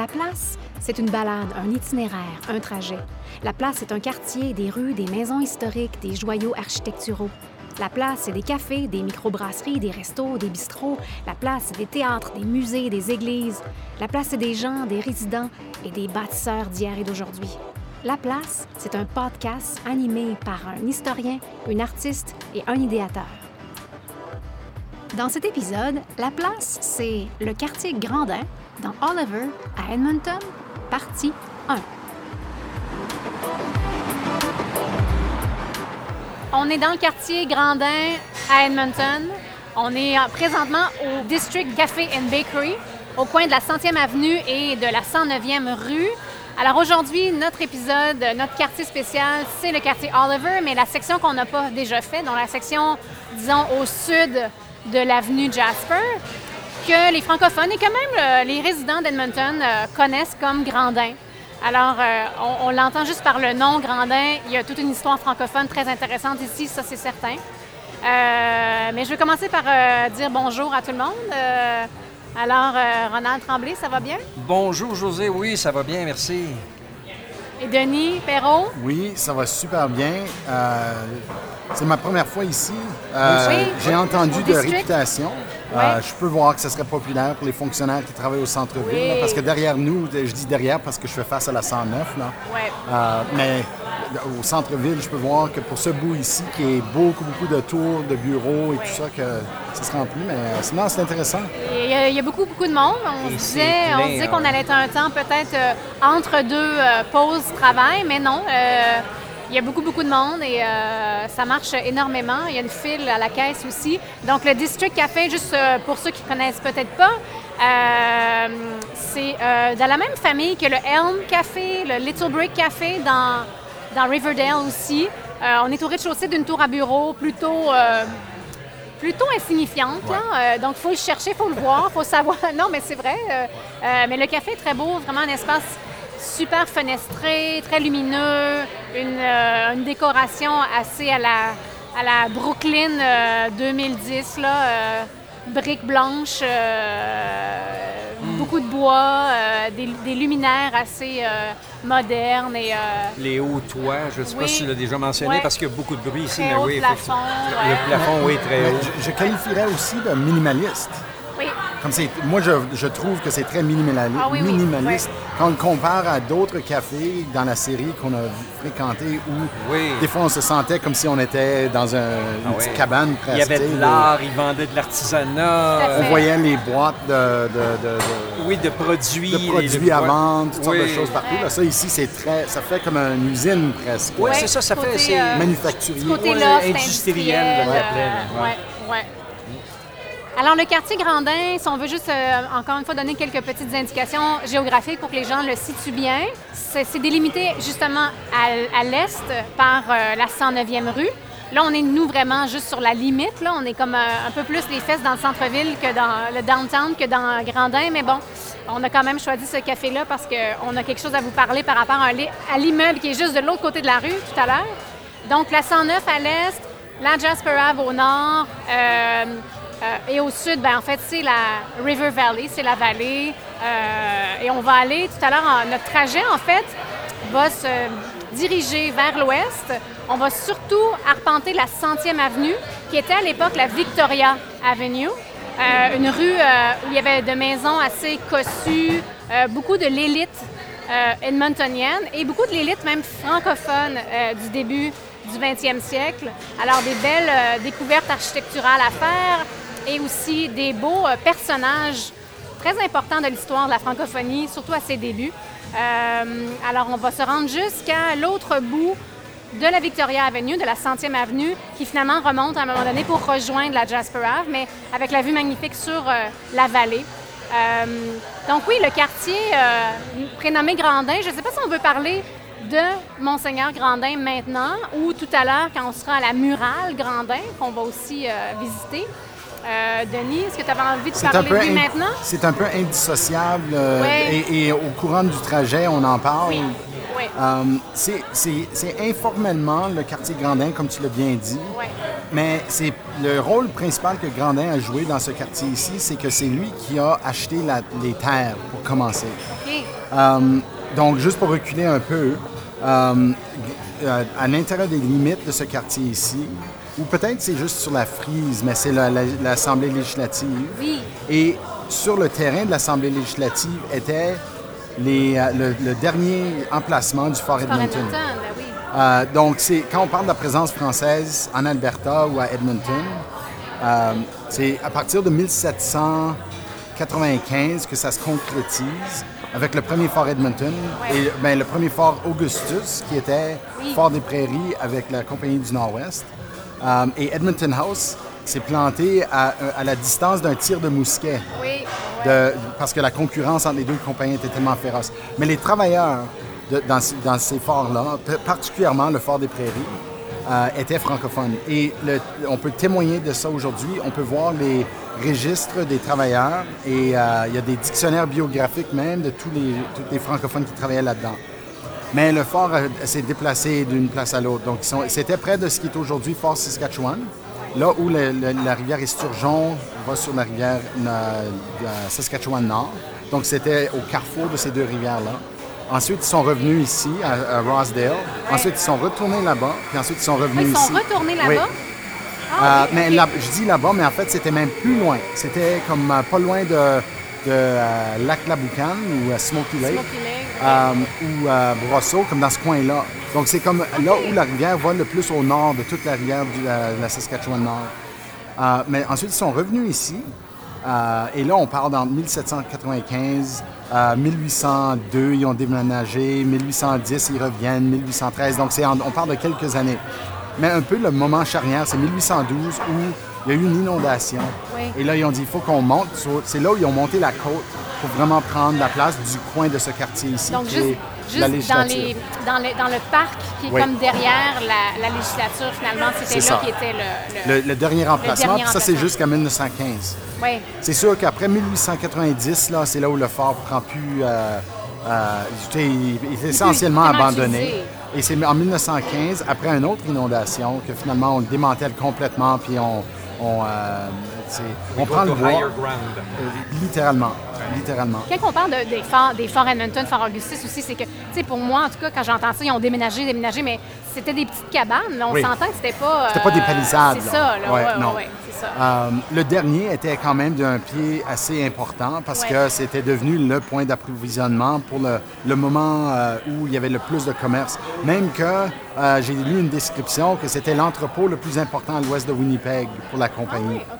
La place, c'est une balade, un itinéraire, un trajet. La place, c'est un quartier, des rues, des maisons historiques, des joyaux architecturaux. La place, c'est des cafés, des microbrasseries, des restos, des bistrots. La place, c'est des théâtres, des musées, des églises. La place, c'est des gens, des résidents et des bâtisseurs d'hier et d'aujourd'hui. La place, c'est un podcast animé par un historien, une artiste et un idéateur. Dans cet épisode, La place, c'est le quartier Grandin dans Oliver à Edmonton, partie 1. On est dans le quartier Grandin à Edmonton. On est euh, présentement au District Café and Bakery, au coin de la 100e avenue et de la 109e rue. Alors aujourd'hui, notre épisode, notre quartier spécial, c'est le quartier Oliver, mais la section qu'on n'a pas déjà fait, donc la section, disons, au sud de l'avenue Jasper, que les francophones et quand même euh, les résidents d'Edmonton euh, connaissent comme Grandin. Alors, euh, on, on l'entend juste par le nom Grandin. Il y a toute une histoire francophone très intéressante ici, ça c'est certain. Euh, mais je vais commencer par euh, dire bonjour à tout le monde. Euh, alors, euh, Ronald Tremblay, ça va bien? Bonjour José, oui, ça va bien, merci. Et Denis Perrault? Oui, ça va super bien. Euh, c'est ma première fois ici. Euh, Oui. J'ai entendu Au de district. réputation. Euh, je peux voir que ce serait populaire pour les fonctionnaires qui travaillent au centre-ville. Oui. Parce que derrière nous, je dis derrière parce que je fais face à la 109. Là. Ouais. Euh, mais au centre-ville, je peux voir que pour ce bout ici, qui est beaucoup, beaucoup de tours, de bureaux et tout ça, que ça se remplit. Mais euh, sinon, c'est intéressant. Il y, a, il y a beaucoup, beaucoup de monde. On Et disait, on plein, se disait hein. qu'on allait être un temps peut-être euh, entre deux euh, pauses travail, mais non. Il y a beaucoup, beaucoup de monde et euh, ça marche énormément. Il y a une file à la caisse aussi. Donc, le District Café, juste euh, pour ceux qui ne connaissent peut-être pas, euh, c'est euh, dans la même famille que le Elm Café, le Little Brick Café dans, dans Riverdale aussi. On est au rez-de-chaussée d'une tour à bureau plutôt plutôt insignifiante. là. Euh, donc, il faut le chercher, il faut le voir, il faut savoir. Non, mais c'est vrai. euh, euh, mais le café est très beau, vraiment un espace super fenestré, très lumineux, une, euh, une décoration assez à la, à la Brooklyn euh, 2010, là, euh, briques blanches, euh, beaucoup de bois, euh, des, des luminaires assez euh, modernes et euh, Les hauts toits, je ne sais Oui. pas si tu l'as déjà mentionné Ouais. parce qu'il y a beaucoup de bruit ici, très mais haut oui, plafond. ouais. Le plafond, oui, très haut. je, je qualifierais aussi de minimaliste. Oui. Comme c'est, moi, je, je trouve que c'est très minimali- Ah oui, oui, minimaliste. ouais. Quand on le compare à d'autres cafés dans la série qu'on a fréquenté où Oui. des fois on se sentait comme si on était dans un- une Ah petite ouais. cabane Il presque. y avait de l'art, ils vendaient de l'artisanat, On voyait les boîtes de, de, de- de- oui, de produits. de produits à vendre, toutes sortes de Oui. choses partout. Ouais. Là, ça ici, c'est très, ça fait comme une usine presque. Ouais, Ouais, c'est ça, ça côté, fait. c'est- euh, Manufacturier. Ouais, industriel, industriel. l'appelait, euh, ouais. Alors, le quartier Grandin, si on veut juste, euh, encore une fois, donner quelques petites indications géographiques pour que les gens le situent bien, c'est délimité justement à, l'est par euh, la 109e rue. Là, on est, nous, vraiment juste sur la limite. Là. On est comme euh, un peu plus les fesses dans le centre-ville que dans le downtown, que dans Grandin. Mais bon, on a quand même choisi ce café-là parce qu'on a quelque chose à vous parler par rapport à l'immeuble qui est juste de l'autre côté de la rue tout à l'heure. Donc, la 109 à l'est, la Jasper Ave au nord, euh, et au sud, ben, en fait, c'est la River Valley, c'est la vallée. Euh, et on va aller tout à l'heure, notre trajet, en fait, va se diriger vers l'ouest. On va surtout arpenter la 100e avenue, qui était à l'époque la Victoria Avenue. Euh, une rue où il y avait de maisons assez cossues, beaucoup de l'élite edmontonienne et beaucoup de l'élite même francophone du début du 20e siècle. Alors des belles découvertes architecturales à faire et aussi des beaux euh, personnages très importants de l'histoire de la francophonie, surtout à ses débuts. Euh, alors on va se rendre jusqu'à l'autre bout de la Victoria Avenue, de la 100e Avenue, qui finalement remonte à un moment donné pour rejoindre la Jasper Ave, mais avec la vue magnifique sur euh, la vallée. Donc oui, le quartier prénommé Grandin, je ne sais pas si on veut parler de Monseigneur Grandin maintenant ou tout à l'heure quand on sera à la murale Grandin, qu'on va aussi visiter. Euh, Denis, est-ce que tu avais envie de parler de lui maintenant? c'est un peu indissociable euh, et, et au courant du trajet, on en parle. Oui. Oui. Euh, c'est- informellement le quartier Grandin, comme tu l'as bien dit. Mais c'est le rôle principal que Grandin a joué dans ce quartier ici, c'est que c'est lui qui a acheté la- les terres pour commencer. OK. Donc, juste pour reculer un peu, à l'intérieur des limites de ce quartier ici, ou peut-être c'est juste sur la frise, mais c'est la- la- l'Assemblée législative. Oui. Et sur le terrain de l'Assemblée législative était les, euh, le, le dernier emplacement du Fort Fort Edmonton. Edmonton, ben oui. Euh, donc, c'est quand on parle de la présence française en Alberta ou à Edmonton, euh, c'est à partir de 1795 que ça se concrétise avec le premier fort Edmonton Ouais. et ben, le premier fort Augustus qui était Oui. fort des Prairies avec la Compagnie du Nord-Ouest. Euh, et Edmonton House s'est planté à, à la distance d'un tir de mousquet Oui. de- parce que la concurrence entre les deux compagnies était tellement féroce. Mais les travailleurs de- dans, ce- dans ces forts-là, particulièrement le fort des Prairies, euh, étaient francophones. Et le- on peut témoigner de ça aujourd'hui. On peut voir les registres des travailleurs et euh, il y a des dictionnaires biographiques même de tous les, tous les francophones qui travaillaient là-dedans. Mais le fort euh, s'est déplacé d'une place à l'autre. Donc, ils sont- c'était près de ce qui est aujourd'hui Fort Saskatchewan, là où le- le- la rivière Esturgeon va sur la rivière euh, euh, Saskatchewan-Nord. Donc, c'était au carrefour de ces deux rivières-là. Ensuite, ils sont revenus ici, à, à Rossdale. Ensuite, ils sont retournés là-bas. Puis ensuite, ils sont revenus Ils sont ici. retournés Oui. là-bas? Euh, Ah, ok, mais là- je dis là-bas, mais en fait, c'était même plus loin. C'était comme euh, pas loin de, de euh, Lac-la-Boucan ou euh, Smoky Lake. Smoky Lake, euh, ou euh, Brosseau, comme dans ce coin-là. Donc, c'est comme là où la rivière va le plus au nord de toute la rivière de la, de la Saskatchewan-Nord. Euh, mais ensuite, ils sont revenus ici. Euh, et là, on parle dans 1795, euh, 1802, ils ont déménagé, 1810, ils reviennent, 1813. Donc, en- on parle de quelques années. Mais un peu le moment charnière, c'est 1812 où il y a eu une inondation. Oui. Et là, ils ont dit, il faut qu'on monte. C'est là où ils ont monté la côte pour vraiment prendre la place du coin de ce quartier ici. Donc, qui juste, est juste la dans, législature. les, dans, le, dans le parc qui est Oui. comme derrière la, la législature, finalement, c'était là ça. qui était le... Le, le dernier emplacement, dernier puis ça, c'est jusqu'à 1915. Oui. C'est sûr qu'après 1890, là, c'est là où le fort prend plus. euh, euh, il, il est essentiellement abandonné. utilisé. Et c'est en 1915, après une autre inondation, que finalement on le démantèle complètement, puis on, on, euh, on prend le bois. euh, littéralement. Littéralement. Quand on parle de- des forts, des forts Edmonton, Fort Augustus aussi, c'est que, tu sais, pour moi, en tout cas, quand j'entends ça, ils ont déménagé, déménagé, mais c'était des petites cabanes. là. On Oui. s'entend que c'était pas. C'était pas des euh, palissades, C'est là. ça, là. Ouais, Ouais, non. ouais, ouais, c'est ça. Euh, le dernier était quand même d'un pied assez important parce Ouais. que c'était devenu le point d'approvisionnement pour le, le moment euh, où il y avait le plus de commerce. Même que euh, j'ai lu une description que c'était l'entrepôt le plus important à l'ouest de Winnipeg pour la compagnie. Ah oui, OK.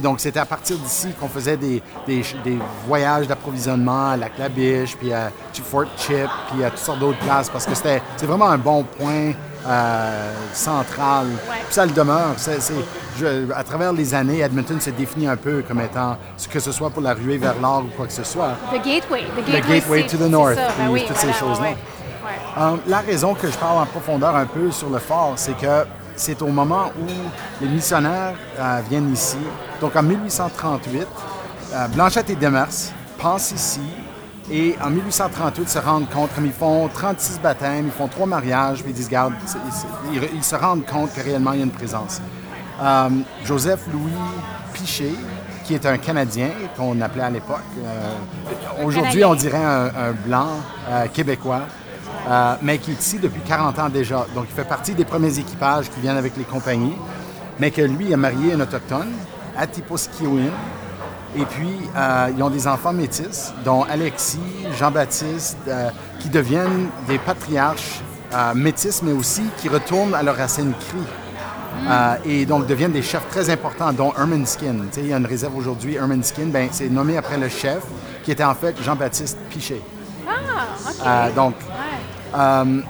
Donc, c'était à partir d'ici qu'on faisait des, des, des voyages d'approvisionnement à Lac-la-Biche, puis à Fort Chip, puis à toutes sortes d'autres places, parce que c'était vraiment un bon point euh, central. Ouais. Puis ça le demeure. Je- à travers les années, Edmonton s'est défini un peu comme étant, ce que ce soit pour la ruée vers l'or ou quoi que ce soit. The Gateway. The Gateway, gateway c'est- to the north, ça. Ben oui, toutes ces choses-là. ouais, ouais. Euh, la raison que je parle en profondeur un peu sur le fort, c'est que c'est au moment où les missionnaires euh, viennent ici. Donc en 1838, euh, Blanchette et Demers passent ici et en 1838 se rendent compte, comme ils font 36 baptêmes, ils font trois mariages, puis ils disent, garde, c'est- c'est- ils, ils se rendent compte que réellement il y a une présence. Euh, Joseph Louis Piché, qui est un Canadien qu'on appelait à l'époque. Aujourd'hui, on dirait un, un blanc québécois, euh, mais qui est ici depuis 40 ans déjà. Donc, il fait partie des premiers équipages qui viennent avec les compagnies, mais que lui a marié un autochtone, Atiposkiwin. Et puis, euh, ils ont des enfants métis, dont Alexis, Jean-Baptiste, euh, qui deviennent des patriarches métis, mais aussi qui retournent à leurs racines cri. Et donc deviennent des chefs très importants, dont Herman Skin. Tu sais, il y a une réserve aujourd'hui, Herman Skin, ben, c'est nommé après le chef, qui était en fait Jean-Baptiste Piché. Ah, OK. Donc. Euh,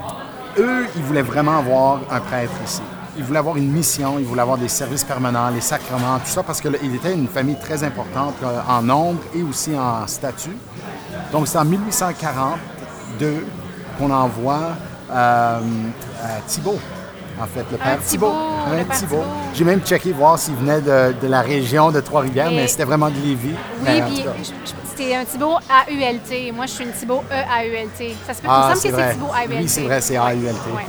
eux, ils voulaient vraiment avoir un prêtre ici. Ils voulaient avoir une mission, ils voulaient avoir des services permanents, les sacrements, tout ça, parce qu'il était une famille très importante euh, en nombre et aussi en statut. Donc, c'est en 1842 qu'on envoie euh, euh, Thibault, en fait, le père Thibault. Thibault. J'ai même checké voir s'il venait de, de la région de Trois-Rivières, mais c'était vraiment de Lévis. Oui, Mais puis je- je- c'était un Thibault AULT. Moi, je suis une Thibault E EAULT. Ça se peut, Ah, il me c'est semble que c'est Thibault AULT. Oui, c'est vrai, c'est AULT. ouais.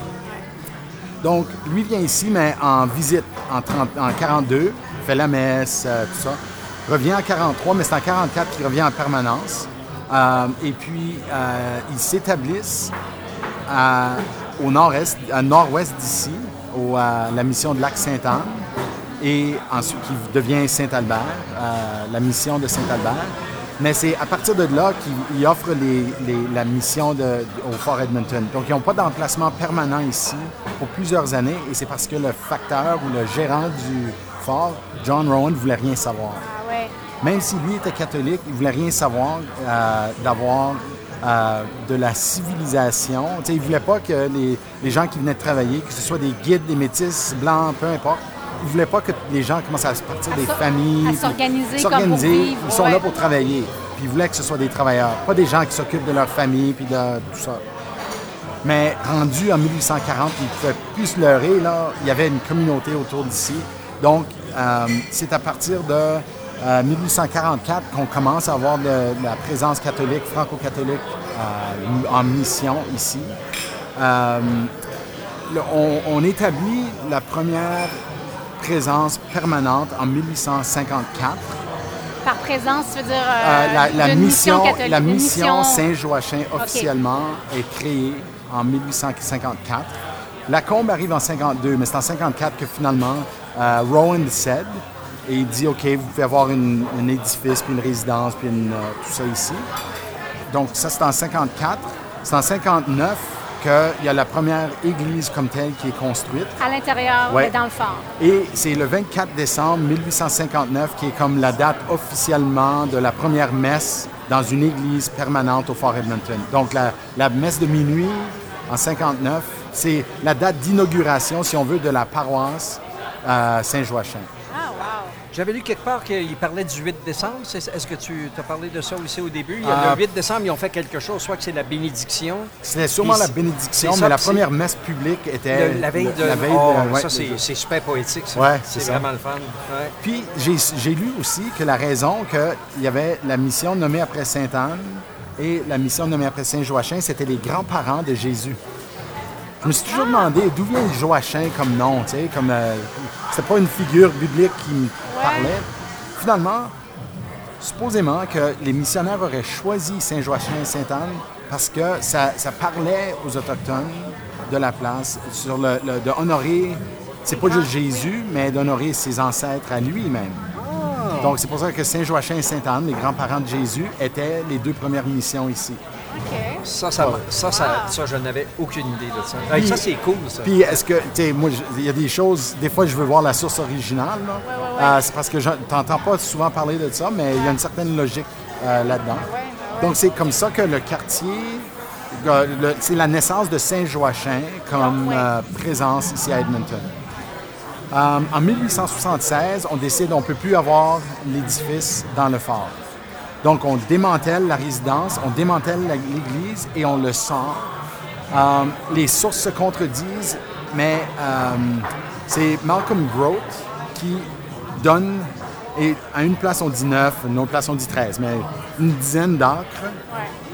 Donc, lui vient ici, mais en visite en, 30 en 42, fait la messe, euh, tout ça. Revient en 43, mais c'est en 44 qu'il revient en permanence. Euh, et puis, euh, ils s'établissent à- au nord-est, nord-ouest d'ici, à la mission de Lac-Sainte-Anne. Et ensuite, qui devient Saint-Albert, euh, la mission de Saint-Albert. Mais c'est à partir de là qu'il il offre les- les- la mission de- au Fort Edmonton. Donc, ils n'ont pas d'emplacement permanent ici pour plusieurs années. Et c'est parce que le facteur ou le gérant du fort, John Rowan, ne voulait rien savoir. Ah ouais. Même si lui était catholique, il voulait rien savoir euh, d'avoir euh, de la civilisation. Il voulait pas que les, les gens qui venaient travailler, que ce soit des guides, des métis, blancs, peu importe, il voulait pas que les gens commencent à se partir À des familles. s'organiser s'organiser. Ils sont ouais. là pour travailler. Puis il voulait que ce soit des travailleurs, pas des gens qui s'occupent de leur famille puis de tout ça. Mais rendu en 1840, il ne pouvait plus se leurrer. Là. Il y avait une communauté autour d'ici. Donc, euh, c'est à partir de euh, 1844 qu'on commence à avoir de, de la présence catholique, franco-catholique euh, en mission ici. Euh, le- on, on établit la première présence permanente en 1854. Par présence, tu veux dire. Euh, euh, la, la d'une mission, catholique, la mission Saint-Joachim officiellement est créée en 1854. La combe arrive en 52, mais c'est en 54 que finalement euh, Rowan cède et il dit OK, vous pouvez avoir une- un édifice, puis une résidence, puis une, euh, tout ça ici. Donc ça c'est en 54. C'est en 59 qu'il y a la première église comme telle qui est construite. À l'intérieur, Ouais. dans le fort. Et c'est le 24 décembre 1859 qui est comme la date officiellement de la première messe dans une église permanente au Fort Edmonton. Donc la, la messe de minuit en 59, c'est la date d'inauguration, si on veut, de la paroisse euh, Saint-Joachim. Ah. J'avais lu quelque part qu'il parlait du 8 décembre. Est-ce que tu as parlé de ça aussi au début? Il y a Ah. le 8 décembre, ils ont fait quelque chose, soit que c'est la bénédiction. C'était sûrement la bénédiction, ça mais la première messe publique était Le- la veille de. la veille Oh, de- ouais, ça, c'est de- super poétique, ça. Ouais, c'est vraiment le fun. Ouais. Puis j'ai j'ai lu aussi que la raison qu'il y avait la mission nommée après Sainte-Anne et la mission nommée après Saint-Joachim, c'était les grands-parents de Jésus. Je me suis toujours demandé d'où vient Joachim comme nom, tu sais, comme euh, c'était pas une figure biblique qui me parlait. Finalement, supposément que les missionnaires auraient choisi Saint-Joachim et Sainte-Anne parce que ça, ça parlait aux autochtones de la place sur le, le- de honorer, c'est pas juste Jésus, mais d'honorer ses ancêtres à lui-même. Donc c'est pour ça que Saint-Joachim et Sainte-Anne, les grands-parents de Jésus, étaient les deux premières missions ici. Ça, ça, Ouais. ça, ça, ça, je n'avais aucune idée de ça. Puis- ça, c'est cool, ça. Puis est-ce que, tu sais, moi, il y a des choses, des fois, je veux voir la source originale. là. ouais, ouais. Euh, c'est parce que je n'entends pas souvent parler de ça, mais il y a une certaine logique euh, là-dedans. ouais, ouais. Donc, c'est comme ça que le quartier, euh, le- c'est la naissance de Saint-Joachim comme Ouais. euh, présence ici à Edmonton. Euh, en 1876, on décide qu'on ne peut plus avoir l'édifice dans le fort. Donc, on démantèle la résidence, on démantèle l'église et on le sort. Euh, les sources se contredisent, mais euh, c'est Malcolm Grote qui donne, et à une place on dit 9, à une autre place on dit 13, mais une dizaine d'acres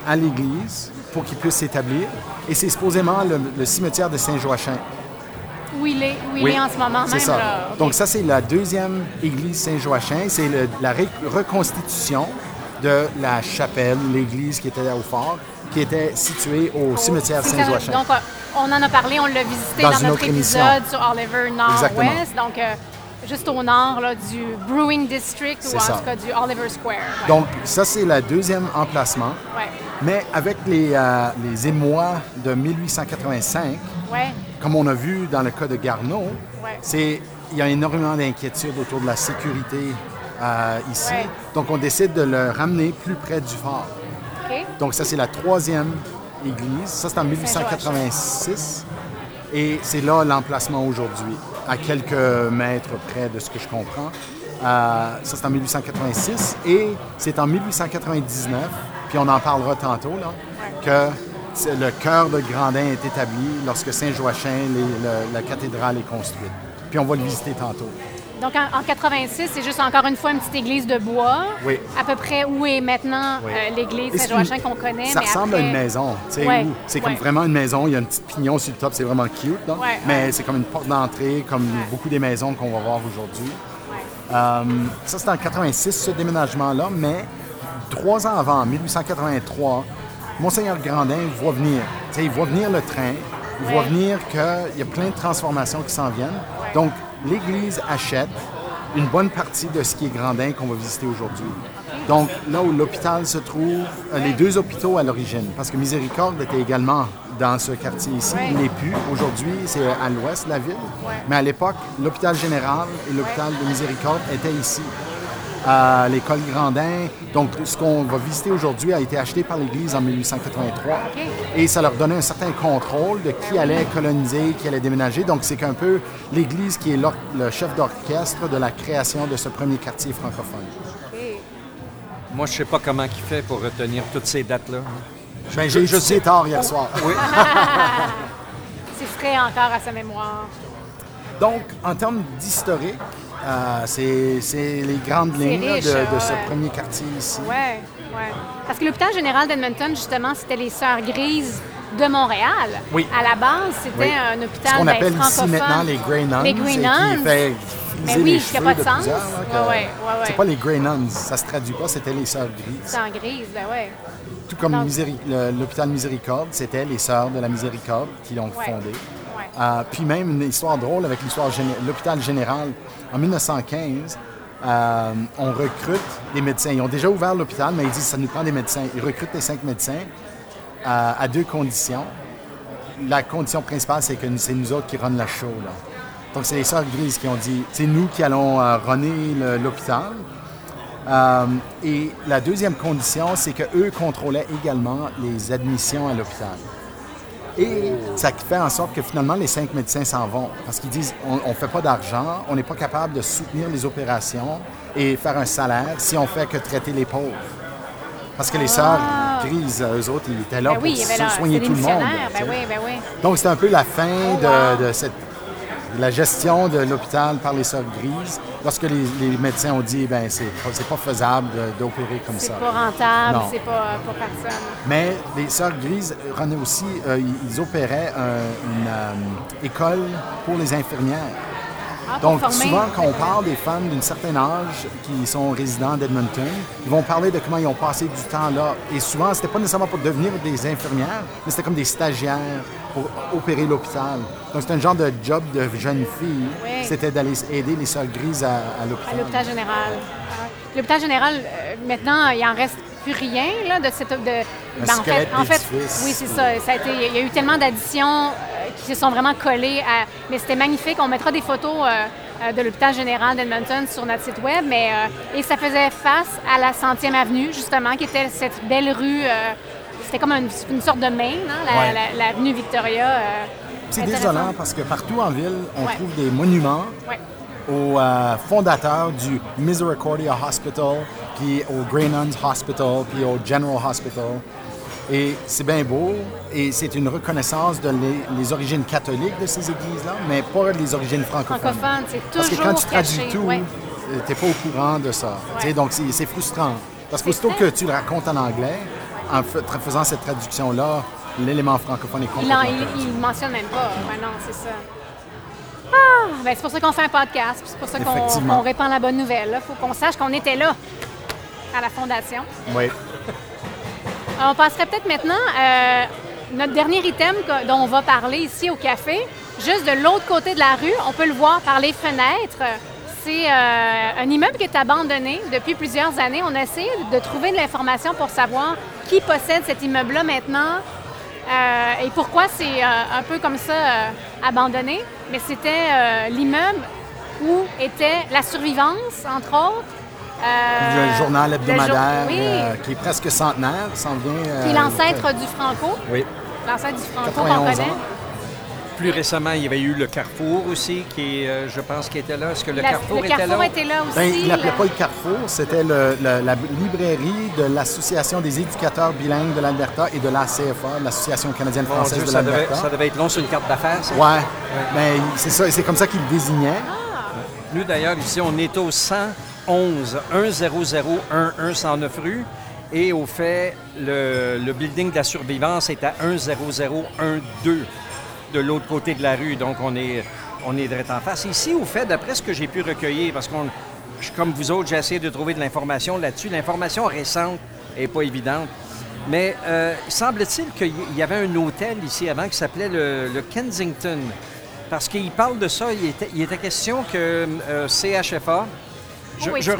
à l'église pour qu'il puisse s'établir. Et c'est supposément le, le cimetière de Saint-Joachim. Où il est, où il Oui, est en ce moment C'est même. ça. Là. Donc ça, c'est la deuxième église Saint-Joachim. C'est la reconstitution de la chapelle, l'église qui était au fort, qui était située au cimetière. Saint-Joachim. Donc, euh, on en a parlé, on l'a visité Dans notre émission. épisode sur Oliver. Nord-Ouest. Donc, euh, juste au nord là, du Brewing District ou en ça. tout cas du Oliver Square. Ouais. Donc ça, c'est le deuxième emplacement. ouais. Mais avec les, euh, les émois de 1885, Ouais. comme on a vu dans le cas de Garneau, Ouais. c'est il y a énormément d'inquiétudes autour de la sécurité euh, ici. Ouais. Donc on décide de le ramener plus près du fort. Donc ça, c'est la troisième église. Ça, c'est en 1886. Et c'est là l'emplacement aujourd'hui, à quelques mètres près de ce que je comprends. Euh, ça, c'est en 1886. Et c'est en 1899, puis on en parlera tantôt, là, que le cœur de Grandin est établi lorsque Saint-Joachim, la cathédrale est construite. puis on va le visiter tantôt. Donc en, en 86, c'est juste encore une fois une petite église de bois. Oui. À peu près où est maintenant Oui. euh, l'église Saint-Joachim qu'on connaît. Ça mais ressemble à une maison. Ouais, C'est comme ouais. vraiment une maison. Il y a un petit pignon sur le top. C'est vraiment cute. là. Ouais, Mais c'est comme une porte d'entrée, comme beaucoup des maisons qu'on va voir aujourd'hui. Euh, ça, c'est en 86, ce déménagement-là. Mais trois ans avant, en 1883, Monseigneur Grandin voit venir. Tu sais, il voit venir le train. Il voit venir qu'il y a plein de transformations qui s'en viennent. Donc, l'Église achète une bonne partie de ce qui est Grandin qu'on va visiter aujourd'hui. Donc, là où l'hôpital se trouve, euh, les deux hôpitaux à l'origine, parce que Miséricorde était également dans ce quartier ici. Il n'est plus. Aujourd'hui, c'est à l'ouest de la ville. Mais à l'époque, l'hôpital général et l'hôpital de Miséricorde étaient ici. À l'école Grandin. Donc, ce qu'on va visiter aujourd'hui a été acheté par l'Église en 1883. OK. Et ça leur donnait un certain contrôle de qui allait coloniser, qui allait déménager. Donc, c'est qu'un peu l'Église qui est le chef d'orchestre de la création de ce premier quartier francophone. Moi, je sais pas comment il fait pour retenir toutes ces dates-là. Ben, j'ai je sais. tard hier soir. Oui. C'est frais encore à sa mémoire. Donc, en termes d'historique, euh, c'est les grandes lignes là, de, ce premier quartier ici. Ouais, ouais. Parce que l'hôpital général d'Edmonton, justement, c'était les Sœurs Grises de Montréal. Oui. À la base, c'était Oui. un hôpital Ce qu'on ben, appelle ici maintenant les Grey Nuns. Les Grey Nuns. Qui fait Mais friser oui, qui a cheveux pas de de sens. Ouais, ouais, ouais. C'est pas les Grey Nuns, ça se traduit pas, c'était les Sœurs Grises. C'est en grise, ben ouais. Tout comme l'hôpital Miséricorde, c'était les Sœurs de la Miséricorde qui l'ont fondé. Euh, puis même une histoire drôle avec l'histoire l'hôpital général. En 1915, euh, on recrute des médecins. Ils ont déjà ouvert l'hôpital, mais ils disent ça nous prend des médecins. Ils recrutent les cinq médecins euh, à deux conditions. La condition principale, c'est que c'est nous autres qui run la show. Donc, c'est les Sœurs Grises qui ont dit c'est nous qui allons euh, runner l'hôpital. Euh, et la deuxième condition, c'est qu'eux contrôlaient également les admissions à l'hôpital. Et ça fait en sorte que finalement, les cinq médecins s'en vont parce qu'ils disent on ne fait pas d'argent, on n'est pas capable de soutenir les opérations et faire un salaire si on fait que traiter les pauvres. Parce que les sœurs grises, eux autres, ils étaient là Ben pour soigner tout le monde. Ben oui, ben oui. Donc, c'était un peu la fin Oh, de, cette, la gestion de l'hôpital par les sœurs grises. Lorsque les, les médecins ont dit, ben c'est pas, c'est pas faisable d'opérer comme C'est ça. pas rentable, Non. c'est pas pour personne. Mais les sœurs grises renaient aussi, euh, ils, opéraient un- une euh, école pour les infirmières. Ah, Donc, souvent, quand on parle des femmes d'un certain âge qui sont résidents d'Edmonton, ils vont parler de comment ils ont passé du temps là. Et souvent, c'était pas nécessairement pour devenir des infirmières, mais c'était comme des stagiaires pour opérer l'hôpital. Donc, c'était un genre de job de jeune fille. Oui. C'était d'aller aider les sœurs grises à, à À l'hôpital. l'hôpital général. L'hôpital général, euh, maintenant, il en reste plus rien là, de cette. De, ben, en fait, en fait, oui, c'est ça. ça a été, il y a eu tellement d'additions euh, qui se sont vraiment collées à. Mais c'était magnifique. On mettra des photos euh, de l'hôpital général d'Edmonton sur notre site web. Mais, et ça faisait face à la 100e avenue, justement, qui était cette belle rue. Euh, c'était comme une, une sorte de main, hein, la- Ouais. la- l'avenue Victoria. euh, C'est désolant parce que partout en ville, on Ouais. trouve des monuments Ouais. au euh, fondateur du Misericordia Hospital, puis au Grey Nuns Hospital, puis au General Hospital. Et c'est bien beau, et c'est une reconnaissance de les, les origines catholiques de ces églises-là, mais pas les origines francophones. Francophone, c'est Parce que quand tu traduis caché, tout, ouais. tu n'es pas au courant de ça. Donc c'est frustrant. Parce que C'est aussitôt que tu le racontes en anglais, en fa- faisant cette traduction-là, l'élément francophone est Il complètement ne perdu. mentionne même pas. Non, c'est ça. Ah, ben c'est pour ça qu'on fait un podcast. C'est pour ça qu'on répand la bonne nouvelle. Il faut qu'on sache qu'on était là à la Fondation. Oui. Euh, On passerait peut-être maintenant à notre dernier item dont on va parler ici au café. Juste de l'autre côté de la rue, on peut le voir par les fenêtres. C'est euh, un immeuble qui est abandonné depuis plusieurs années. On a essayé de trouver de l'information pour savoir qui possède cet immeuble-là maintenant euh, et pourquoi c'est euh, un peu comme ça euh, abandonné. Mais c'était l'immeuble où était la survivance, entre autres. Le journal le jour- hebdomadaire oui, qui est presque centenaire, s'en vient. qui est l'ancêtre du Franco. Oui. L'ancêtre du Franco qu'on 91 connaît. ans. Plus récemment, il y avait eu le Carrefour aussi, qui, euh, je pense, qui était là. Est-ce que le La- Carrefour, le était Carrefour là? était là aussi. Ben, il l'appelait la- pas le Carrefour, c'était le- le- la librairie de l'Association des éducateurs bilingues de l'Alberta et de l'ACFA, l'Association canadienne Mon française Dieu, de ça, l'Alberta. ça devait être long sur une carte d'affaires, ça. Ouais, mais c'est ça, c'est comme ça qu'il le désignait. Nous, d'ailleurs, ici, on est au 111 100 109 rue. Et au fait, le, le building de la survivance est à 10012 de l'autre côté de la rue. Donc, on est, on est direct en face. Ici, au fait, d'après ce que j'ai pu recueillir, parce qu'on, comme vous autres, j'ai essayé de trouver de l'information là-dessus. L'information récente n'est pas évidente. Mais euh, semble-t-il qu'il y avait un hôtel ici avant qui s'appelait le, le Kensington. Parce qu'il parle de ça, il était, il était question que euh, CHFA, je, Oui, de-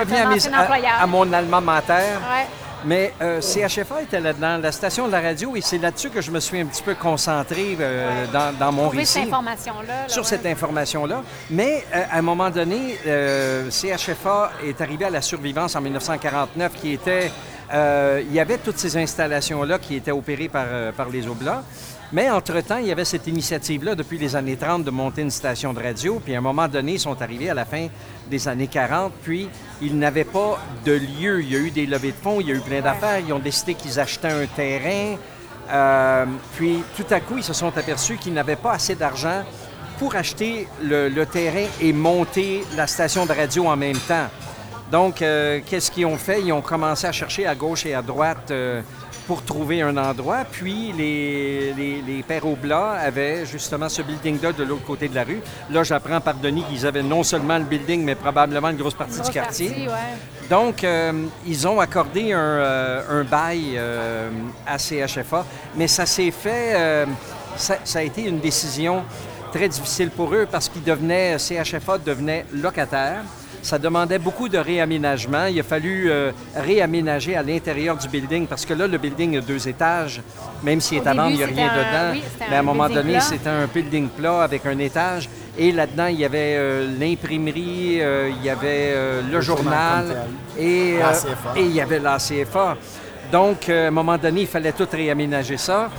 reviens à, mes- à- mon alma mater, Ouais. Mais euh, CHFA était là-dedans, la station de la radio, et c'est là-dessus que je me suis un petit peu concentré euh, dans, dans mon Trouver cette récit information-là. là, sur ouais. cette information-là. Mais euh, à un moment donné, CHFA est arrivé à la survivance en 1949, qui était... il y avait toutes ces installations-là qui étaient opérées par, par les Oblats. Mais entre-temps, il y avait cette initiative-là depuis les années 30 de monter une station de radio. Puis à un moment donné, ils sont arrivés à la fin des années 40. Puis ils n'avaient pas de lieu. Il y a eu des levées de fonds, il y a eu plein d'affaires. Ils ont décidé qu'ils achetaient un terrain. Euh, puis tout à coup, ils se sont aperçus qu'ils n'avaient pas assez d'argent pour acheter le, le terrain et monter la station de radio en même temps. Donc, euh, qu'est-ce qu'ils ont fait? Ils ont commencé à chercher à gauche et à droite euh, pour trouver un endroit. Puis, les, les, les pères Oblats avaient justement ce building-là de l'autre côté de la rue. Là, j'apprends par Denis qu'ils avaient non seulement le building, mais probablement une grosse partie Grosse du quartier. partie, ouais. Donc, euh, ils ont accordé un, un bail à CHFA, mais ça s'est fait, ça, ça a été une décision très difficile pour eux parce qu'ils devenaient, CHFA devenait locataire. Ça demandait beaucoup de réaménagement. Il a fallu euh, réaménager à l'intérieur du building parce que là, le building a deux étages. Même s'il est à vendre, il n'y a rien un- dedans. oui, Mais à un moment building donné, c'était un building plat avec un étage. Et là-dedans, il y avait euh, l'imprimerie, euh, il y avait euh, le, Le journal et, euh, et il y avait la CFA. Donc, euh, à un moment donné, il fallait tout réaménager ça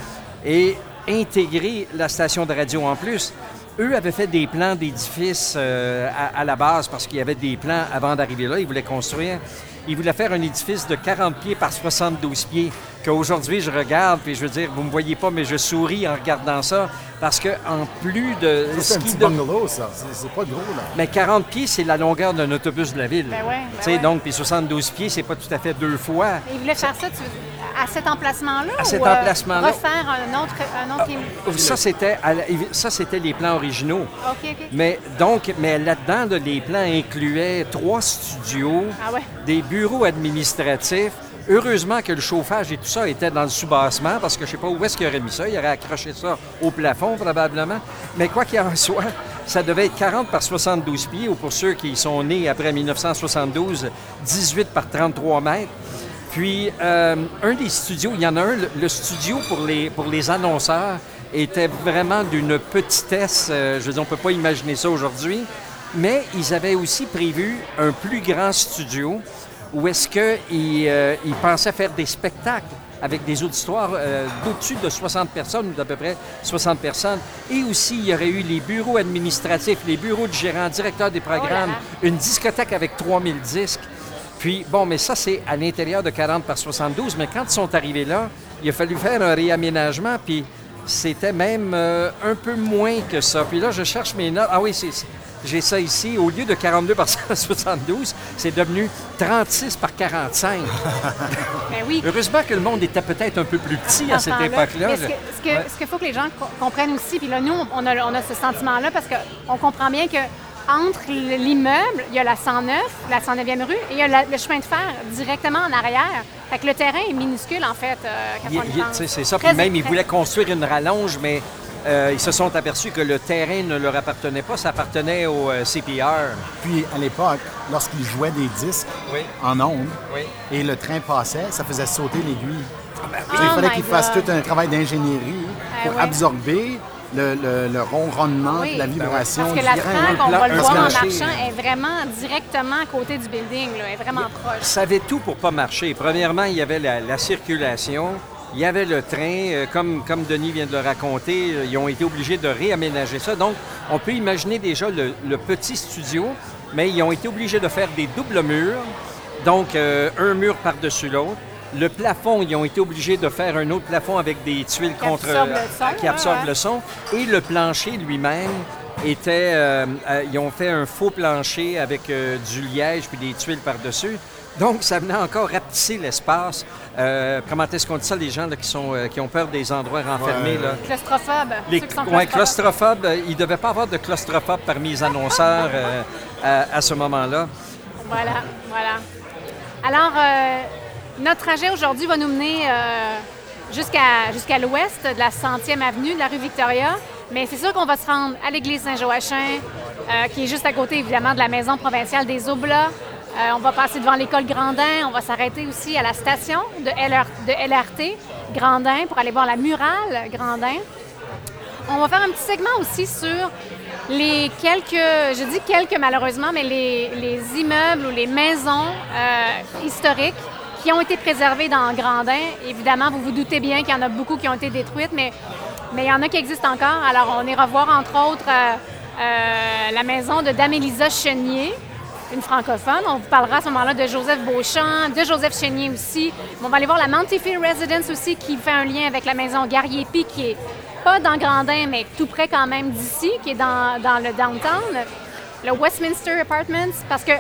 et intégrer la station de radio en plus. Eux avaient fait des plans d'édifice euh, à, à la base parce qu'il y avait des plans avant d'arriver là. Ils voulaient construire. Ils voulaient faire un édifice de 40 pieds par 72 pieds. Qu'aujourd'hui, je regarde, puis je veux dire, vous ne me voyez pas, mais je souris en regardant ça. Parce que en plus de. C'est ce un qui petit de- bungalow, ça. C'est pas gros, là. mais 40 pieds, c'est la longueur d'un autobus de la ville. Ben ouais, ben Tu sais, ouais. Donc, puis 72 pieds, c'est pas tout à fait deux fois. Ils voulaient faire ça tu- à cet emplacement-là? À cet ou, euh, emplacement-là. refaire un autre, un autre im- Ça, c'était ça, les plans originaux. OK, OK. Mais donc, mais là-dedans, là, les plans incluaient trois studios, Ah ouais. des bureaux administratifs. Heureusement que le chauffage et tout ça était dans le sous-bassement, parce que je sais pas où est-ce qu'il aurait mis ça. Il aurait accroché ça au plafond, probablement. Mais quoi qu'il en soit, ça devait être 40 par 72 pieds, ou pour ceux qui sont nés après 1972, 18 par 33 mètres. Puis, euh, un des studios, il y en a un, le, studio pour les, pour les annonceurs était vraiment d'une petitesse. euh, je veux dire, on ne peut pas imaginer ça aujourd'hui. Mais ils avaient aussi prévu un plus grand studio où est-ce qu'ils euh, ils pensaient faire des spectacles avec des auditoires euh, d'au-dessus de 60 personnes ou d'à peu près 60 personnes. Et aussi, il y aurait eu les bureaux administratifs, les bureaux de gérants, directeurs des programmes, là. une discothèque avec 3000 disques. Puis, bon, mais ça, c'est à l'intérieur de 40 par 72. Mais quand ils sont arrivés là, il a fallu faire un réaménagement, puis c'était même euh, un peu moins que ça. Puis là, je cherche mes notes. Ah oui, c'est, j'ai ça ici. Au lieu de 42 par 72, c'est devenu 36 par 45. Ben oui. Heureusement que le monde était peut-être un peu plus petit à cette époque-là. Ce que- ce que- Ouais. ce qu'il faut que les gens co- comprennent aussi, puis là, nous, on a, on a ce sentiment-là parce qu'on comprend bien que entre l'immeuble, il y a la 109, la 109e rue, et il y a la- le chemin de fer directement en arrière. Fait que le terrain est minuscule, en fait, euh, quand Il- on y il- pense. tu sais, c'est ça. Très- Puis même, ils voulaient construire une rallonge, mais euh, ils se sont aperçus que le terrain ne leur appartenait pas. Ça appartenait au euh, CPR. Puis, à l'époque, lorsqu'ils jouaient des disques Oui. en ondes Oui. et le train passait, ça faisait sauter l'aiguille. Oh il fallait my qu'ils fassent tout un travail d'ingénierie Ah pour absorber le, le- le ronronnement, Oui. la vibration Parce que la traque, on va le voir en marchant, est vraiment directement à côté du building, là, est vraiment proche. Ça avait tout pour pas marcher. Premièrement, il y avait la, la circulation. Il y avait le train, euh, comme, comme Denis vient de le raconter, euh, ils ont été obligés de réaménager ça. Donc, on peut imaginer déjà le, le petit studio, mais ils ont été obligés de faire des doubles murs, donc euh, un mur par-dessus l'autre. Le plafond, ils ont été obligés de faire un autre plafond avec des tuiles Qui contre absorbe le son, qui absorbe ouais. le son. Et le plancher lui-même était. euh, euh, ils ont fait un faux plancher avec euh, du liège puis des tuiles par-dessus. Donc, ça venait encore rapetisser l'espace. Euh, comment est-ce qu'on dit ça, les gens là, qui, sont, euh, qui ont peur des endroits renfermés? Ouais. Là? Claustrophobe. Les ceux qui sont ouais, claustrophobes. claustrophobes, euh, il ne devait pas avoir de claustrophobes parmi les annonceurs euh, à, à ce moment-là. Voilà, voilà. Alors, euh, notre trajet aujourd'hui va nous mener euh, jusqu'à l'ouest de la 100e avenue de la rue Victoria. Mais c'est sûr qu'on va se rendre à l'église Saint-Joachim, euh, qui est juste à côté, évidemment, de la maison provinciale des Oblats. Euh, on va passer devant l'école Grandin. On va s'arrêter aussi à la station de, LR de LRT Grandin pour aller voir la murale Grandin. On va faire un petit segment aussi sur les quelques, je dis quelques malheureusement, mais les, les immeubles ou les maisons historiques qui ont été préservées dans Grandin. Évidemment, vous vous doutez bien qu'il y en a beaucoup qui ont été détruites, mais, mais il y en a qui existent encore. Alors, on ira voir entre autres euh, euh, la maison de Dame-Élisa Chenier, une francophone. On vous parlera à ce moment-là de Joseph Beauchamp, de Joseph Chénier aussi. On va aller voir la Montefiore Residence aussi, qui fait un lien avec la maison Garriépi, qui est pas dans Grandin, mais tout près quand même d'ici, qui est dans, dans le downtown. Le Westminster Apartments, parce que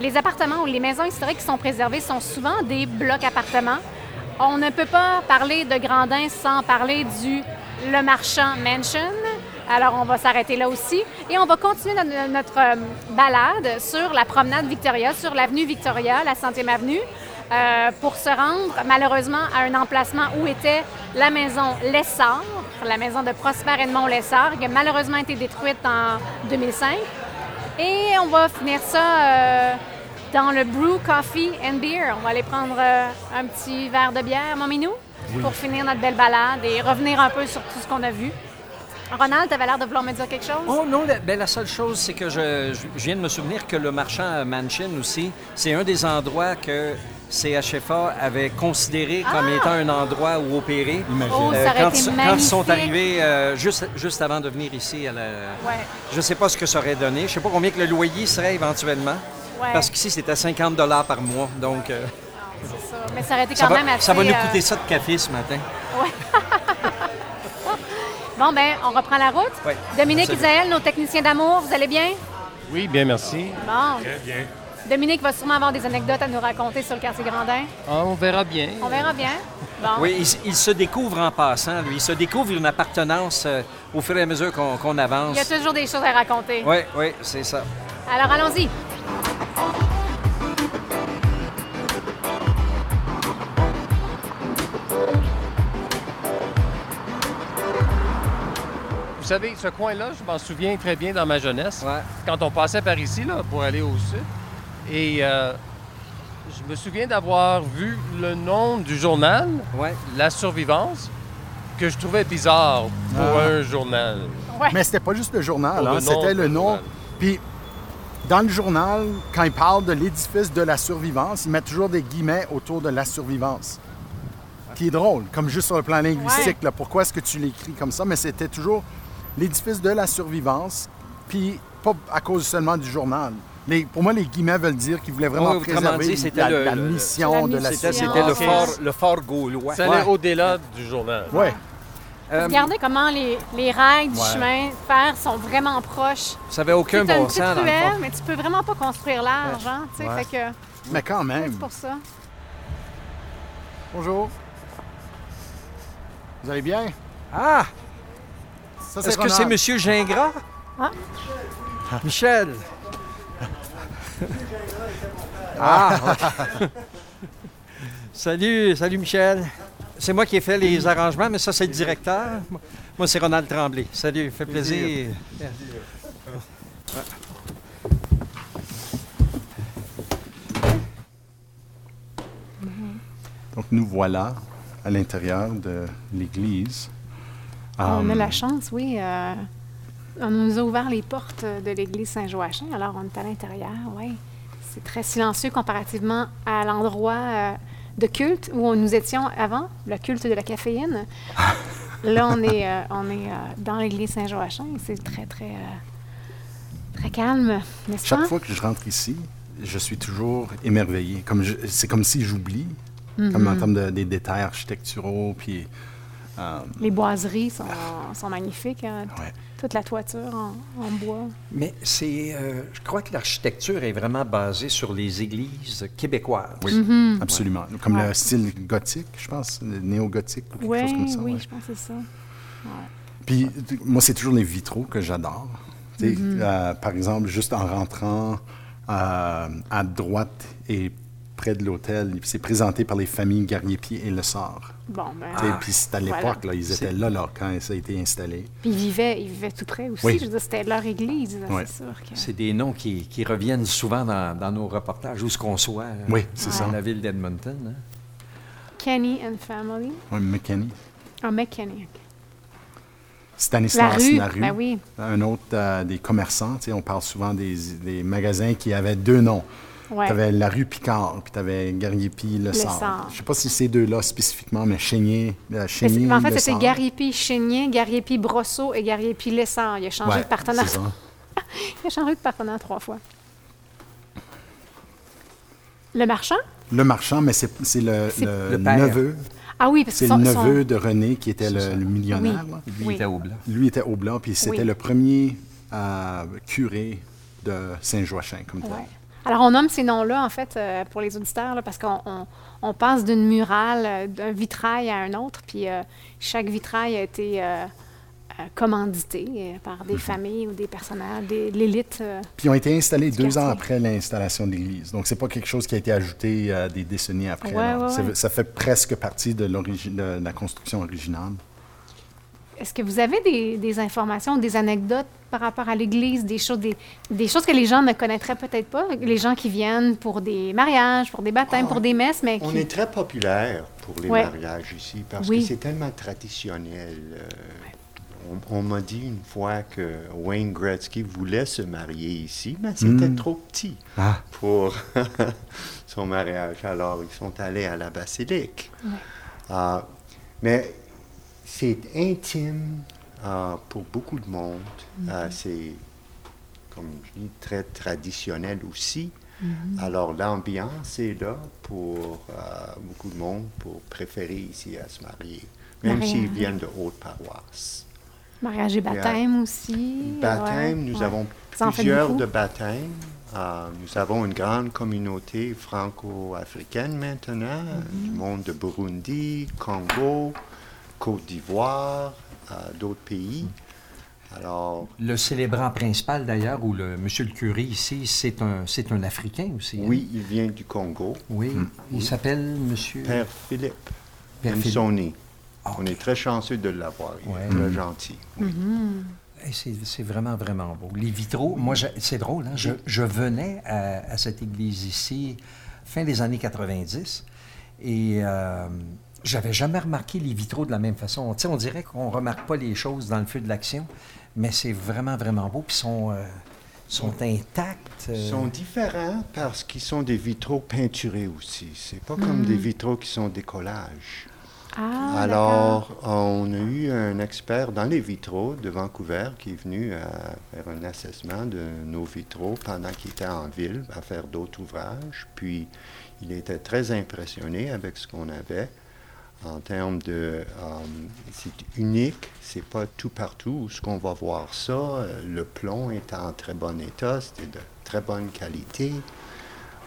les appartements ou les maisons historiques qui sont préservées sont souvent des blocs appartements. On ne peut pas parler de Grandin sans parler du Le Marchand Mansion. Alors, on va s'arrêter là aussi. Et on va continuer notre, euh, balade sur la promenade Victoria, sur l'avenue Victoria, la 100e avenue, euh, pour se rendre malheureusement à un emplacement où était la maison Lessard, la maison de Prosper Edmond Lessard, qui a malheureusement été détruite en 2005. Et on va finir ça euh, dans le Brew Coffee and Beer. On va aller prendre euh, un petit verre de bière, mon minou, pour finir notre belle balade et revenir un peu sur tout ce qu'on a vu. Ronald, tu avais l'air de vouloir me dire quelque chose? Oh non, la, ben, la seule chose, c'est que je, je- je viens de me souvenir que le marchand Mansion aussi, c'est un des endroits que CHFA avait considéré comme Ah! étant un endroit où opérer. Imagine. Oh, Euh, ça aurait quand, été ils- quand magnifique. ils sont arrivés euh, juste, juste avant de venir ici à la... Ouais. Je ne sais pas ce que ça aurait donné. Je ne sais pas combien que le loyer serait éventuellement. Ouais. Parce qu'ici, c'était 50 par mois. Donc, euh, C'est ça. Mais ça aurait été ça, quand va, même assez... ça va nous euh, coûter ça de café ce matin. Bon, ben, on reprend la route. Ouais. Dominique. Isaël, nos techniciens d'amour, vous allez bien? Oui, bien, merci. Bon. Très bien. Dominique va sûrement avoir des anecdotes à nous raconter sur le quartier Grandin. Ah, on verra bien. On verra bien. Bon. Oui, il, il se découvre en passant, lui. Il se découvre une appartenance euh, au fur et à mesure qu'on avance. Il y a toujours des choses à raconter. Oui, oui, c'est ça. Alors, allons-y. Vous savez, ce coin-là, je m'en souviens très bien dans ma jeunesse, Ouais. quand on passait par ici là, pour aller au sud. Et euh, je me souviens d'avoir vu le nom du journal, Ouais. La Survivance, que je trouvais bizarre pour Ah. un journal. Ouais. Mais c'était pas juste le journal, Pour hein, le nom c'était le. Puis, dans le journal, quand ils parlent de l'édifice de la survivance, ils mettent toujours des guillemets autour de la survivance. Qui est drôle, comme juste sur le plan linguistique. là. pourquoi est-ce que tu l'écris comme ça? Mais c'était toujours l'édifice de la survivance, puis pas à cause seulement du journal. Les- pour moi, les guillemets veulent dire qu'ils voulaient vraiment Oui, préserver dit, la, le- la mission la de la. C'était le, fort, le fort gaulois. Ça allait au-delà du journal. Ouais. Euh, Regardez comment les, les rails du Ouais. chemin de fer sont vraiment proches. ça n'avait aucun C'est une bon sens, dans le ruelle, fond. mais tu peux vraiment pas construire large, hein, tu sais, Ouais. fait que Mais quand même. c'est pour ça. Bonjour. Vous allez bien? Ah! Est-ce que c'est Monsieur Gingras? Ah. Michel! Ah! ok. salut, salut Michel. C'est moi qui ai fait les arrangements, mais ça, c'est le directeur. Moi, c'est Ronald Tremblay. Salut, fait plaisir. Donc, nous voilà à l'intérieur de l'église. On a Um, la chance, oui. euh, on nous a ouvert les portes de l'église Saint-Joachim, alors on est à l'intérieur, oui. C'est très silencieux comparativement à l'endroit euh, de culte où nous étions avant, le culte de la caféine. Là, on est, euh, on est euh, dans l'église Saint-Joachim et c'est très, très, très calme, n'est-ce Chaque pas? fois que je rentre ici, je suis toujours émerveillé. Comme c'est comme si j'oublie, comme en termes de, des détails architecturaux, puis euh, Les boiseries sont, sont magnifiques. hein. ouais. Toute la toiture en, en bois. Mais c'est, euh, je crois que l'architecture est vraiment basée sur les églises québécoises. Oui, Mhm. absolument. Comme Ouais. le style gothique, je pense, le néo-gothique ou quelque Oui, chose comme ça. oui, ouais. je pense que c'est ça. Puis moi, c'est toujours les vitraux que j'adore. Tu sais, Mm-hmm. euh, par exemple, juste en rentrant euh, à droite et près de l'hôtel, c'est présenté par les familles Garnier-Pied et Le Sort. Bon, ben, Puis c'est à Voilà. l'époque, là, ils étaient là, là quand ça a été installé. Puis ils vivaient, ils vivaient tout près aussi. Oui. Je veux dire, c'était leur église, Ouais. c'est sûr. Que... C'est des noms qui, qui reviennent souvent dans, dans nos reportages, où ce qu'on soit. euh, Oui, c'est dans ça. la ville d'Edmonton. hein. Kenny and Family. Oui, McKinney. Ah, McKenny. ok. Stanislas La rue, ben oui. un autre euh, des commerçants. Tu sais, on parle souvent des, des magasins qui avaient deux noms. Ouais. Tu avais la rue Picard, puis tu avais Garnier-Pied, Le, Le. Sort. Je sais pas si ces deux-là spécifiquement, mais Chénier, euh, Mais Chénier en fait, c'était. Gariepi Chénier, Gariepi Brosseau et Gariepi Lessard. Il a changé Ouais, de partenaire. ça. Il a changé de partenaire trois fois. Le marchand? Le marchand, mais c'est le, neveu. Ah oui, parce que C'est le son- neveu de René qui était le, millionnaire. là. Lui Oui. était au blanc. Lui était au blanc, puis c'était Oui. le premier euh, curé de Saint-Joachim, comme tel. Ouais. Alors, on nomme ces noms-là, en fait, euh, pour les auditeurs, là, parce qu'on on- on passe d'une murale, euh, d'un vitrail à un autre, puis euh, chaque vitrail a été euh, commandité par Mhm. des familles ou des personnages, des- de l'élite. Puis ils ont été installés deux ans après l'installation de l'église. Donc, c'est pas quelque chose qui a été ajouté des décennies après. Ouais, là. ouais, C'est- ouais. Ça fait presque partie de, de la construction originale. Est-ce que vous avez des, des informations, des anecdotes par rapport à l'Église, des choses, des, des choses que les gens ne connaîtraient peut-être pas, les gens qui viennent pour des mariages, pour des baptêmes, pour des messes, mais On est très populaire pour les Ouais. mariages ici parce Oui. que c'est tellement traditionnel. Euh, on on m'a dit une fois que Wayne Gretzky voulait se marier ici, mais c'était Mm. trop petit Ah. pour son mariage. Alors, ils sont allés à la basilique. Ah, mais c'est intime ah, pour beaucoup de monde. Ah, c'est, comme je dis, très traditionnel aussi. Alors, l'ambiance est là pour ah, beaucoup de monde pour préférer ici à se marier, même s'ils viennent de hautes paroisses. Mariage et baptême aussi. Baptême, ouais, nous ouais. avons en plusieurs beaucoup? de baptêmes. Euh, nous avons une grande communauté franco-africaine maintenant, Mm-hmm. du monde de Burundi, Congo, Côte d'Ivoire, d'autres pays. Alors, Le célébrant principal, d'ailleurs, ou le monsieur le curé ici, c'est un, c'est un Africain aussi. hein? oui, il vient du Congo. Oui. Il s'appelle monsieur. Père Philippe Père Philippe. Nsoni. Ah, On est très chanceux de l'avoir. Il Ouais. est très gentil. oui. Eh, C'est c'est vraiment, vraiment beau. Les vitraux, moi, je- c'est drôle, hein, je, je venais à, à cette église ici, fin des années 90, et euh, j'avais jamais remarqué les vitraux de la même façon. On dirait qu'on ne remarque pas les choses dans le feu de l'action, mais c'est vraiment, vraiment beau, puis ils sont, euh, sont intacts. euh, Ils sont différents parce qu'ils sont des vitraux peinturés aussi. C'est pas comme des vitraux qui sont des collages. Ah, Alors, on a eu un expert dans les vitraux de Vancouver qui est venu à faire un assessment de nos vitraux pendant qu'il était en ville à faire d'autres ouvrages. Puis, il était très impressionné avec ce qu'on avait en termes de... euh, c'est unique, c'est pas tout partout où ce qu'on va voir ça. Euh, Le plomb est en très bon état, c'était de très bonne qualité.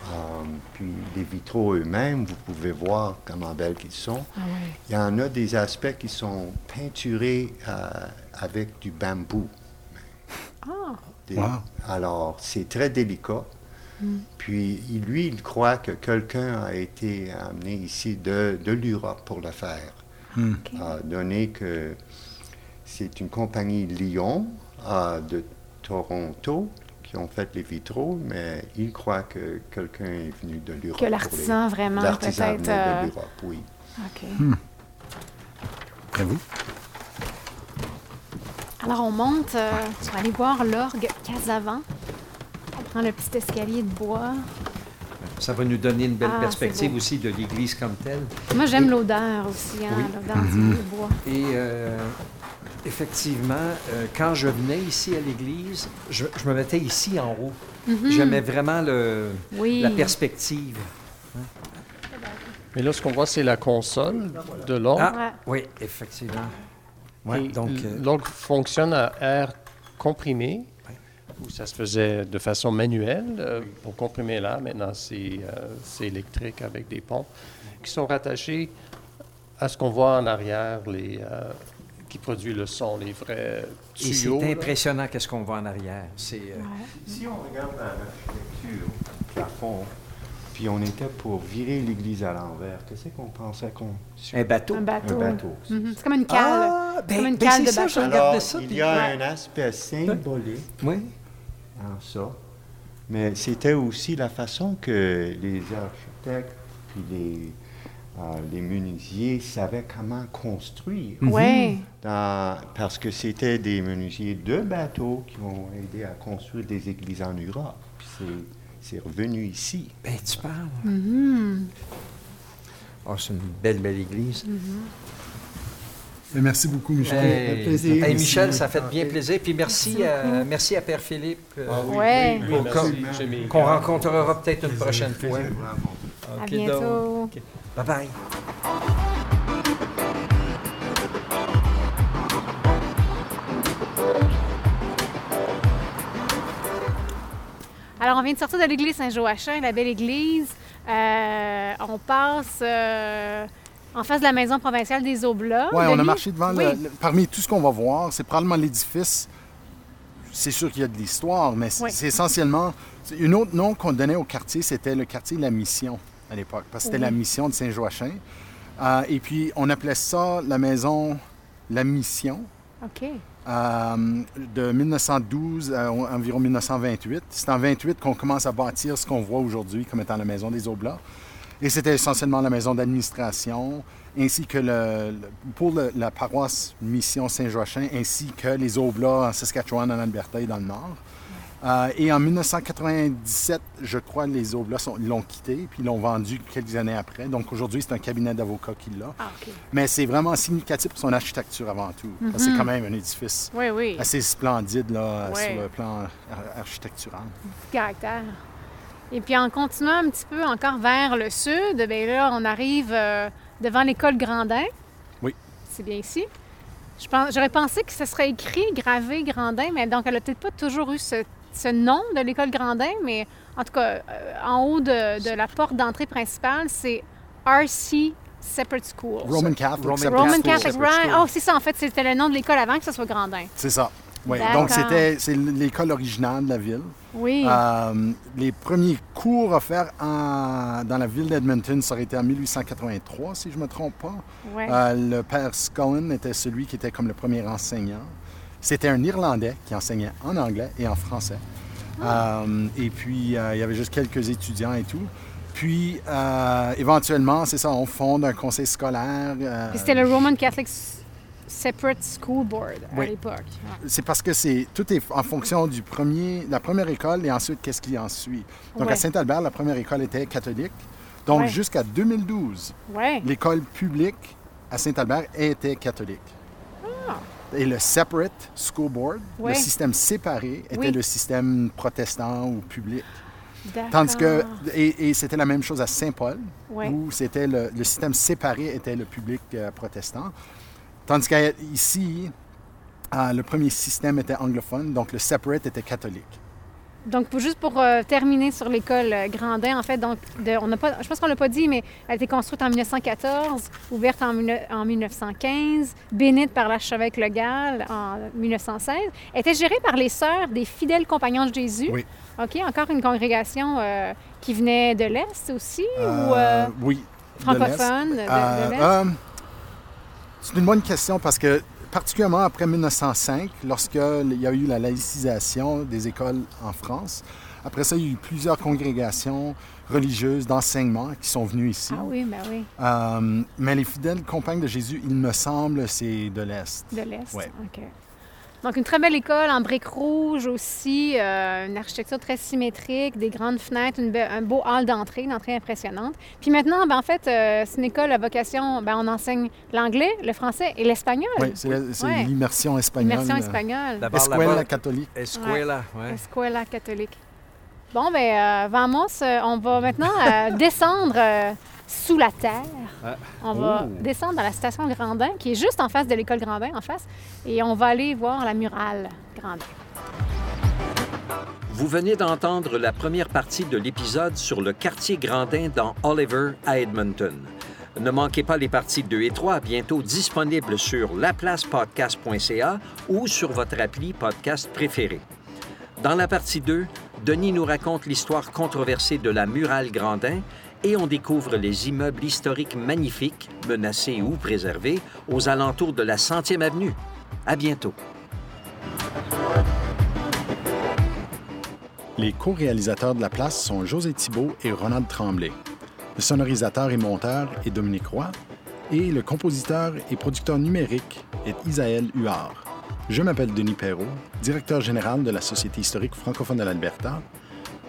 Euh, puis les vitraux eux-mêmes, vous pouvez voir comment belles qu'ils sont. Ah ouais. Il y en a des aspects qui sont peinturés euh, avec du bambou. Ah, Des- Wow. Alors, c'est très délicat. Puis, lui, il croit que quelqu'un a été amené ici de, de l'Europe pour le faire. Euh, donné que c'est une compagnie Lyon euh, de Toronto qui ont fait les vitraux, mais il croit que quelqu'un est venu de l'Europe. Que l'artisan, les- vraiment, L'artisan peut-être, venait euh, de l'Europe, oui. OK. Et vous? Alors, on monte euh, pour aller voir l'orgue Casavant. On prend le petit escalier de bois. Ça va nous donner une belle Ah, perspective aussi de l'Église comme telle. Moi, j'aime l'odeur aussi, hein, Oui. l'odeur du bois. Et euh, effectivement, euh, quand je venais ici à l'église, je, je me mettais ici en haut. J'aimais vraiment le, Mhm. Oui. la perspective. Mais là, ce qu'on voit, c'est la console de l'orgue. Ah, oui, effectivement. Ouais, donc, euh, l'orgue fonctionne à air comprimé, où ça se faisait de façon manuelle euh, pour comprimer l'air. Maintenant, c'est euh, c'est électrique avec des pompes qui sont rattachées à ce qu'on voit en arrière, les, euh, qui produit le son, les vrais et tuyaux. c'est là. impressionnant qu'est-ce qu'on voit en arrière. C'est euh, Si on regarde l'architecture, le plafond, puis on était pour virer l'église à l'envers, qu'est-ce qu'on pensait qu'on... un bateau. Un bateau. Un bateau. c'est Mhm. C'est comme une cale. Ah, comme ben, une ben, cale c'est de ça, bateau. je Alors, ça. il y a Ouais. un aspect symbolique Oui. En ça, mais c'était aussi la façon que les architectes puis les, euh, les menuisiers savaient comment construire. Ouais. Dans- parce que c'était des menuisiers de bateaux qui ont aidé à construire des églises en Europe. Puis c'est- c'est revenu ici. Ben, tu parles. Mhm. Oh, c'est une belle, belle église. Et merci beaucoup, Michel. Hey, plaisir. hey, Michel, ça fait bien plaisir. Puis merci, à, merci à Père Philippe. euh, Ouais. Oui, qu'on- rencontrera peut-être une prochaine fois. À bientôt. Bye bye. Alors, on vient de sortir de l'église Saint-Joachim, la belle église. Euh, on passe euh, en face de la maison provinciale des Oblats. Oui, on a marché devant. le- Oui. le- parmi tout ce qu'on va voir, c'est probablement l'édifice. C'est sûr qu'il y a de l'histoire, mais c'est Oui. essentiellement. Une autre nom qu'on donnait au quartier, c'était le quartier La Mission à l'époque, parce que c'était Oui. la mission de Saint-Joachim. Euh, et puis, on appelait ça la maison La Mission. OK. euh, de 1912 à en- environ 1928. C'est en 28 qu'on commence à bâtir ce qu'on voit aujourd'hui comme étant la maison des Oblats. Et c'était essentiellement la maison d'administration, ainsi que le, le- pour le- la paroisse Mission Saint-Joachim, ainsi que les Oblats en Saskatchewan, en Alberta et dans le Nord. Euh, et en 1997, je crois, les Oblats l'ont quitté, puis ils l'ont vendu quelques années après. Donc aujourd'hui, c'est un cabinet d'avocats qui l'a. Ah. Mais c'est vraiment significatif pour son architecture avant tout. C'est quand même un édifice Oui, oui. assez splendide là, sur le plan ar- architectural. caractère. Et puis en continuant un petit peu encore vers le sud, bien là, on arrive euh, devant l'école Grandin. Oui. C'est bien ici. Je pense, j'aurais pensé que ce serait écrit, gravé Grandin, mais donc elle n'a peut-être pas toujours eu ce, ce nom de l'école Grandin, mais en tout cas, euh, en haut de, de la porte d'entrée principale, c'est RC Separate School. Roman Catholic. Roman Separate Roman School. Catholic, Separate right? School. Oh, c'est ça, en fait, c'était le nom de l'école avant que ce soit Grandin. C'est ça. Oui. Donc c'était c'est l'école originale de la ville. Oui. Euh, les premiers cours offerts en- dans la ville d'Edmonton, ça aurait été en 1883, si je ne me trompe pas. ouais. Euh, le père Scullen était celui qui était comme le premier enseignant. C'était un Irlandais qui enseignait en anglais et en français. Euh, et puis, il y avait juste quelques étudiants et tout. Puis, éventuellement, c'est ça, on fonde un conseil scolaire. c'était le Roman Catholic Separate School Board à Oui. l'époque. Ouais. C'est parce que c'est tout est en fonction du premier, la première école et ensuite qu'est-ce qui en suit. Donc Ouais. à Saint-Albert, la première école était catholique. Donc Ouais. jusqu'à 2012, Ouais. l'école publique à Saint-Albert était catholique. Ah. Et le separate school board, le système séparé, était Oui. le système protestant ou public. Tandis que, et, et c'était la même chose à Saint-Paul, où c'était le, le système séparé était le public euh, protestant. Tandis qu'ici, euh, le premier système était anglophone, donc le separate était catholique. Donc, pour- juste pour euh, terminer sur l'école euh, Grandin, en fait, donc, de- on n'a pas, je pense qu'on l'a pas dit, mais elle a été construite en 1914, ouverte en, mille- en 1915, bénite par l'archevêque Le Gall en 1916. Elle était gérée par les sœurs des fidèles compagnons de Jésus. Oui. OK, encore une congrégation euh, qui venait de l'Est aussi, ou oui. francophone de, l'Est. de l'Est? C'est une bonne question parce que, particulièrement après 1905, lorsqu'il y a eu la laïcisation des écoles en France, après ça, il y a eu plusieurs congrégations religieuses d'enseignement qui sont venues ici. Ah oui, ben oui, Euh, mais les fidèles compagnes de Jésus, il me semble, c'est de l'Est. de l'Est. Ouais. OK. Donc, une très belle école en briques rouges aussi, euh, une architecture très symétrique, des grandes fenêtres, une un beau hall d'entrée, une entrée impressionnante. Puis maintenant, ben, en fait, euh, c'est une école à vocation, ben, on enseigne l'anglais, le français et l'espagnol. Oui, c'est Ouais. l'immersion espagnole. Immersion espagnole. Escuela catholique. Escuela, ouais. Escuela catholique. Bon, ben, euh, Vamos, euh, on va maintenant euh, descendre euh, sous la terre. Ah. On va Oh. descendre à la station Grandin, qui est juste en face de l'école Grandin, en face, et on va aller voir la murale Grandin. Vous venez d'entendre la première partie de l'épisode sur le quartier Grandin dans Oliver à Edmonton. Ne manquez pas les parties 2 et 3, bientôt disponibles sur laplacepodcast.ca ou sur votre appli podcast préféré. Dans la partie 2, Denis nous raconte l'histoire controversée de la murale Grandin et on découvre les immeubles historiques magnifiques, menacés ou préservés, aux alentours de la 100e avenue. À bientôt. Les co-réalisateurs de la place sont José Thibault et Ronald Tremblay. Le sonorisateur et monteur est Dominique Roy. Et le compositeur et producteur numérique est Isaël Huard. Je m'appelle Denis Perrault, directeur général de la Société historique francophone de l'Alberta,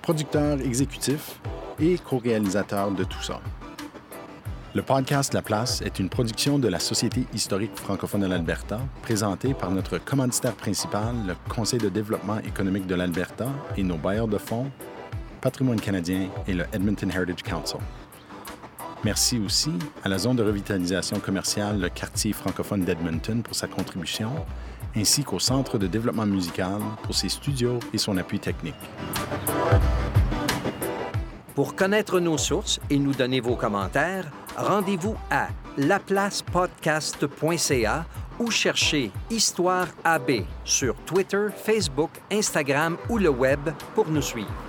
producteur exécutif et co-réalisateur de tout ça. Le podcast La Place est une production de la Société historique francophone de l'Alberta, présentée par notre commanditaire principal, le Conseil de développement économique de l'Alberta et nos bailleurs de fonds, Patrimoine canadien et le Edmonton Heritage Council. Merci aussi à la zone de revitalisation commerciale, le quartier francophone d'Edmonton, pour sa contribution, ainsi qu'au Centre de développement musical pour ses studios et son appui technique. Pour connaître nos sources et nous donner vos commentaires, rendez-vous à laplacepodcast.ca ou cherchez Histoire AB sur Twitter, Facebook, Instagram ou le web pour nous suivre.